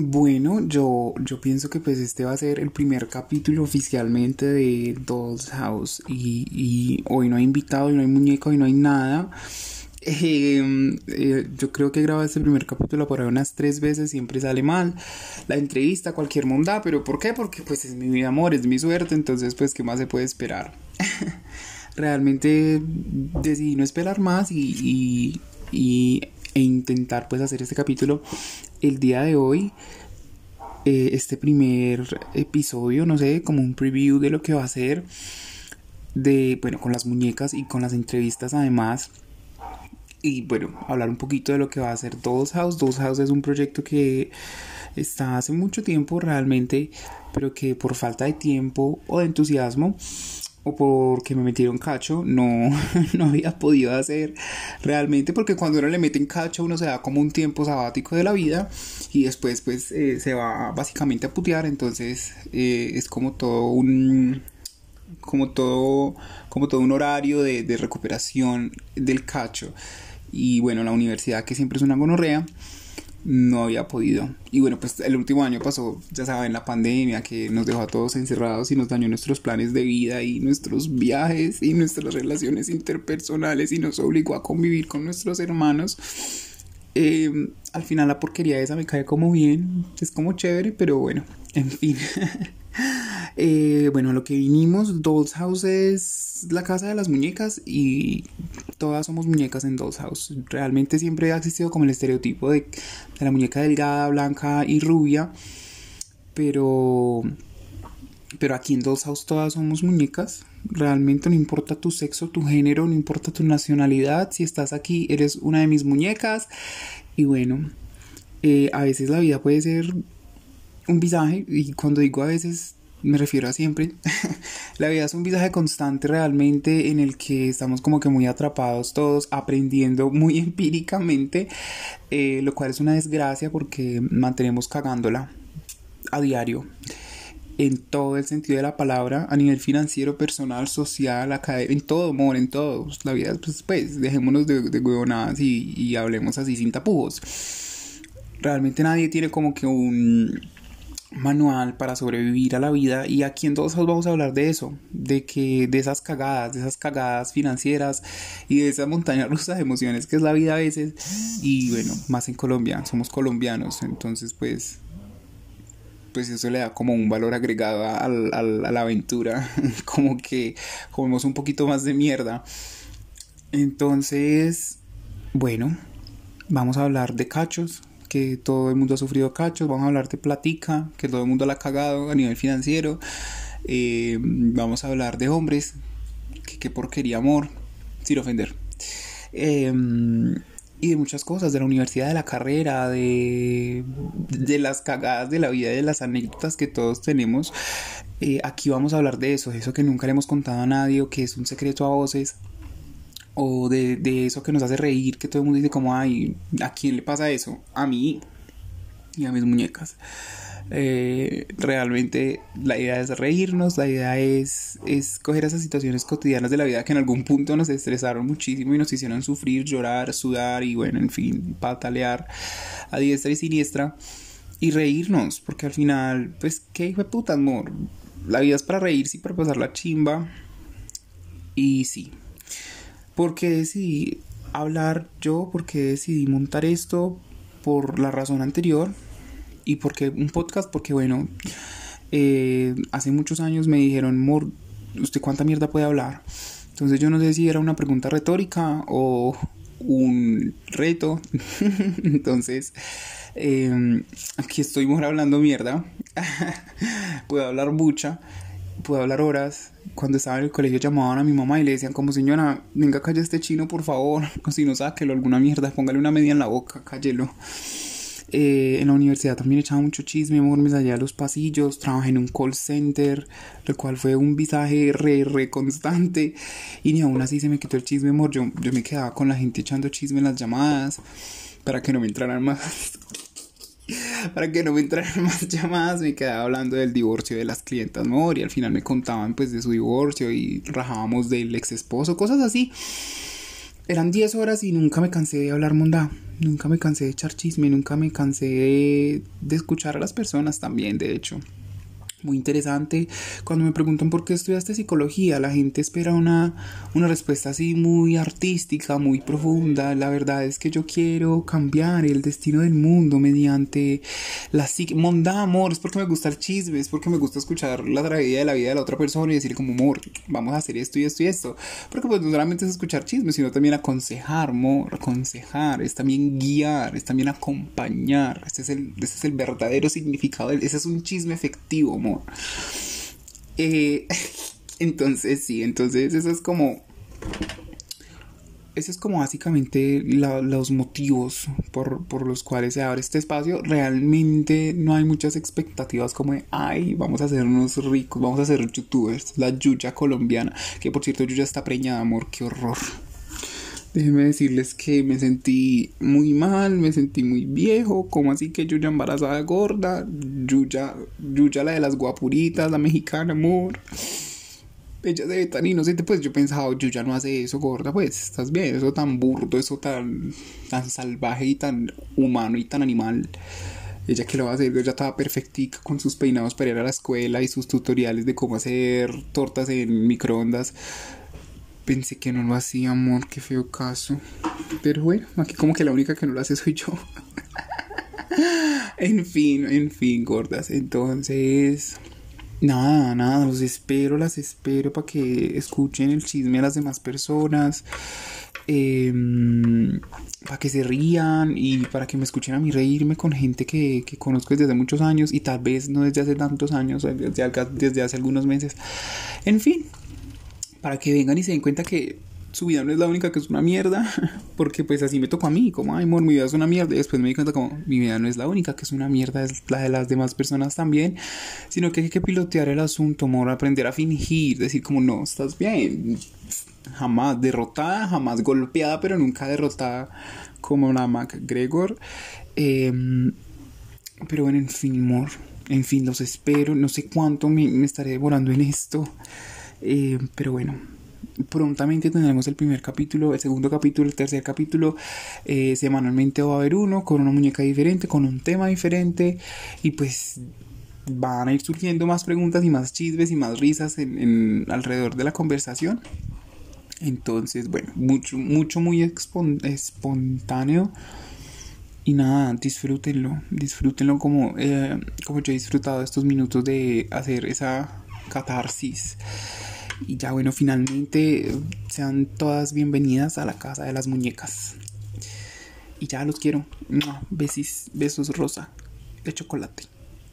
Bueno, yo, yo pienso que pues este va a ser el primer capítulo oficialmente de Doll's House y, y hoy no hay invitado, hoy no hay muñeco, hoy no hay nada. Em, eh, yo creo que grabado este primer capítulo por ahí unas tres veces, siempre sale mal. La entrevista, cualquier monda, pero ¿por qué? Porque pues es mi amor, es mi suerte, entonces pues ¿qué más se puede esperar? Realmente decidí no esperar más y, y, e intentar pues hacer este capítulo el día de hoy. Eh, este primer episodio, no sé, como un preview de lo que va a ser. De, bueno, con las muñecas y con las entrevistas además y bueno, hablar un poquito de lo que va a ser Dolls House. Dolls House es un proyecto que está hace mucho tiempo realmente, pero que por falta de tiempo o de entusiasmo porque me metieron cacho, no, no había podido hacer realmente, porque cuando uno le meten cacho uno se da como un tiempo sabático de la vida y después pues eh, se va básicamente a putear, entonces eh, es como todo un como todo como todo un horario de, de recuperación del cacho. Y bueno, la universidad que siempre es una gonorrea, no había podido. Y bueno, pues el último año pasó, ya saben, la pandemia que nos dejó a todos encerrados y nos dañó nuestros planes de vida y nuestros viajes y nuestras relaciones interpersonales y nos obligó a convivir con nuestros hermanos. Em, al final la porquería esa me cae como bien, es como chévere, pero bueno, en fin. Eh, bueno, lo que vinimos, Doll's House es la casa de las muñecas y todas somos muñecas en Doll's House. Realmente siempre ha existido como el estereotipo de, la muñeca delgada, blanca y rubia, pero, pero aquí en Doll's House todas somos muñecas. Realmente no importa tu sexo, tu género, no importa tu nacionalidad. Si estás aquí, eres una de mis muñecas. Y bueno, eh, a veces la vida puede ser un visaje, y cuando digo a veces me refiero a siempre, la vida es un visaje constante realmente en el que estamos como que muy atrapados todos, aprendiendo muy empíricamente, eh, lo cual es una desgracia porque mantenemos cagándola a diario en todo el sentido de la palabra, a nivel financiero, personal, social, académico, en todo, amor, en todo. La vida, pues, pues dejémonos de, de huevonadas y, y hablemos así sin tapujos. Realmente nadie tiene como que un manual para sobrevivir a la vida y aquí en todos vamos a hablar de eso, de que de esas cagadas, de esas cagadas financieras y de esa montaña rusa de emociones que es la vida a veces y bueno, más en Colombia, somos colombianos, entonces pues pues eso le da como un valor agregado a, a la aventura, como que comemos un poquito más de mierda. Entonces, bueno, vamos a hablar de cachos, que todo el mundo ha sufrido cachos, vamos a hablar de platica, que todo el mundo la ha cagado a nivel financiero, eh, vamos a hablar de hombres, que, porquería amor, sin ofender. Em, y de muchas cosas, de la universidad, de la carrera, de, de las cagadas de la vida, de las anécdotas que todos tenemos. Eh, aquí vamos a hablar de eso, eso que nunca le hemos contado a nadie que es un secreto a voces o de, de, eso que nos hace reír, que todo el mundo dice como, ay, ¿a quién le pasa eso? A mí y a mis muñecas. Eh, realmente la idea es reírnos, la idea es, es coger esas situaciones cotidianas de la vida que en algún punto nos estresaron muchísimo y nos hicieron sufrir, llorar, sudar y bueno, en fin, patalear a diestra y siniestra y reírnos, porque al final, pues, qué hijo de puta, amor. La vida es para reírse y para pasar la chimba. Y sí, porque decidí hablar yo? porque decidí montar esto? Por la razón anterior. Y porque un podcast, porque bueno, eh, hace muchos años me dijeron, Mor, ¿usted cuánta mierda puede hablar? Entonces yo no sé si era una pregunta retórica o un reto. Entonces, eh, aquí estoy hablando mierda. puedo hablar mucha pude hablar horas. Cuando estaba en el colegio llamaban a mi mamá y le decían como señora, venga calle este chino por favor, o si no sáquelo alguna mierda, póngale una media en la boca, cállelo. Eh, en la universidad también echaba mucho chisme, amor, me salía a los pasillos, trabajé en un call center, lo cual fue un visaje re, re constante, y ni aún así se me quitó el chisme, amor, yo, yo me quedaba con la gente echando chisme en las llamadas, para que no me entraran más para que no me entraran más llamadas, me quedaba hablando del divorcio de las clientas. Y al final me contaban pues de su divorcio y rajábamos del ex esposo, cosas así. eran 10 horas y nunca me cansé de hablar mondá. Nunca me cansé de echar chisme, nunca me cansé de escuchar a las personas también, de hecho muy interesante. Cuando me preguntan por qué estudiaste psicología, la gente espera una, una respuesta así muy artística, muy profunda. La verdad es que yo quiero cambiar el destino del mundo mediante la psique. Monda, amor, es porque me gusta el chisme, es porque me gusta escuchar la tragedia de la vida de la otra persona y decir como, amor, vamos a hacer esto y esto y esto. Porque pues no solamente es escuchar chismes, sino también aconsejar, amor, aconsejar, es también guiar, es también acompañar. Ese es el, ese es el verdadero significado, ese es un chisme efectivo, amor. Eh, entonces, sí, entonces eso es como... Eso es como básicamente los motivos por, por, los cuales se abre este espacio. Realmente no hay muchas expectativas como de, ay, vamos a hacernos ricos, vamos a ser youtubers. La Yuya colombiana, que por cierto Yuya está preñada, amor, qué horror. Déjenme decirles que me sentí muy mal, me sentí muy viejo, como así que Yuya embarazada gorda, Yuya, Yuya la de las guapuritas, la mexicana, amor. Ella se ve tan inocente, pues yo pensaba, Yuya no hace eso, gorda, pues estás bien, eso tan burdo, eso tan, tan salvaje y tan humano y tan animal. Ella que lo va a hacer, ella estaba perfectica con sus peinados para ir a la escuela y sus tutoriales de cómo hacer tortas en microondas pensé que no lo hacía, amor, qué feo caso. Pero bueno, aquí como que la única que no lo hace soy yo. en fin, en fin, gordas. Entonces, nada, nada, los espero, las espero para que escuchen el chisme a las demás personas. Em, para que se rían y para que me escuchen a mí reírme con gente que, que, conozco desde hace muchos años y tal vez no desde hace tantos años, desde, desde hace algunos meses. En fin, para que vengan y se den cuenta que su vida no es la única que es una mierda, porque pues así me tocó a mí, como, ay, amor, mi vida es una mierda, y después me di cuenta como, mi vida no es la única que es una mierda, es la de las demás personas también, sino que hay que pilotear el asunto, amor, aprender a fingir, decir como, no, estás bien, jamás derrotada, jamás golpeada, pero nunca derrotada como una MacGregor, em, pero bueno, en fin, amor, en fin, los espero, no sé cuánto me, me estaré devorando en esto, eh, pero bueno, prontamente tendremos el primer capítulo, el segundo capítulo, el tercer capítulo. Eh, semanalmente va a haber uno con una muñeca diferente, con un tema diferente. Y pues van a ir surgiendo más preguntas y más chismes y más risas en, alrededor de la conversación. Entonces, bueno, mucho, mucho, muy espontáneo. Y nada, disfrútenlo, disfrútenlo como, eh, como yo he disfrutado estos minutos de hacer esa catarsis. Y ya bueno, finalmente sean todas bienvenidas a la casa de las muñecas. Y ya los quiero. Besis, besos rosa de chocolate.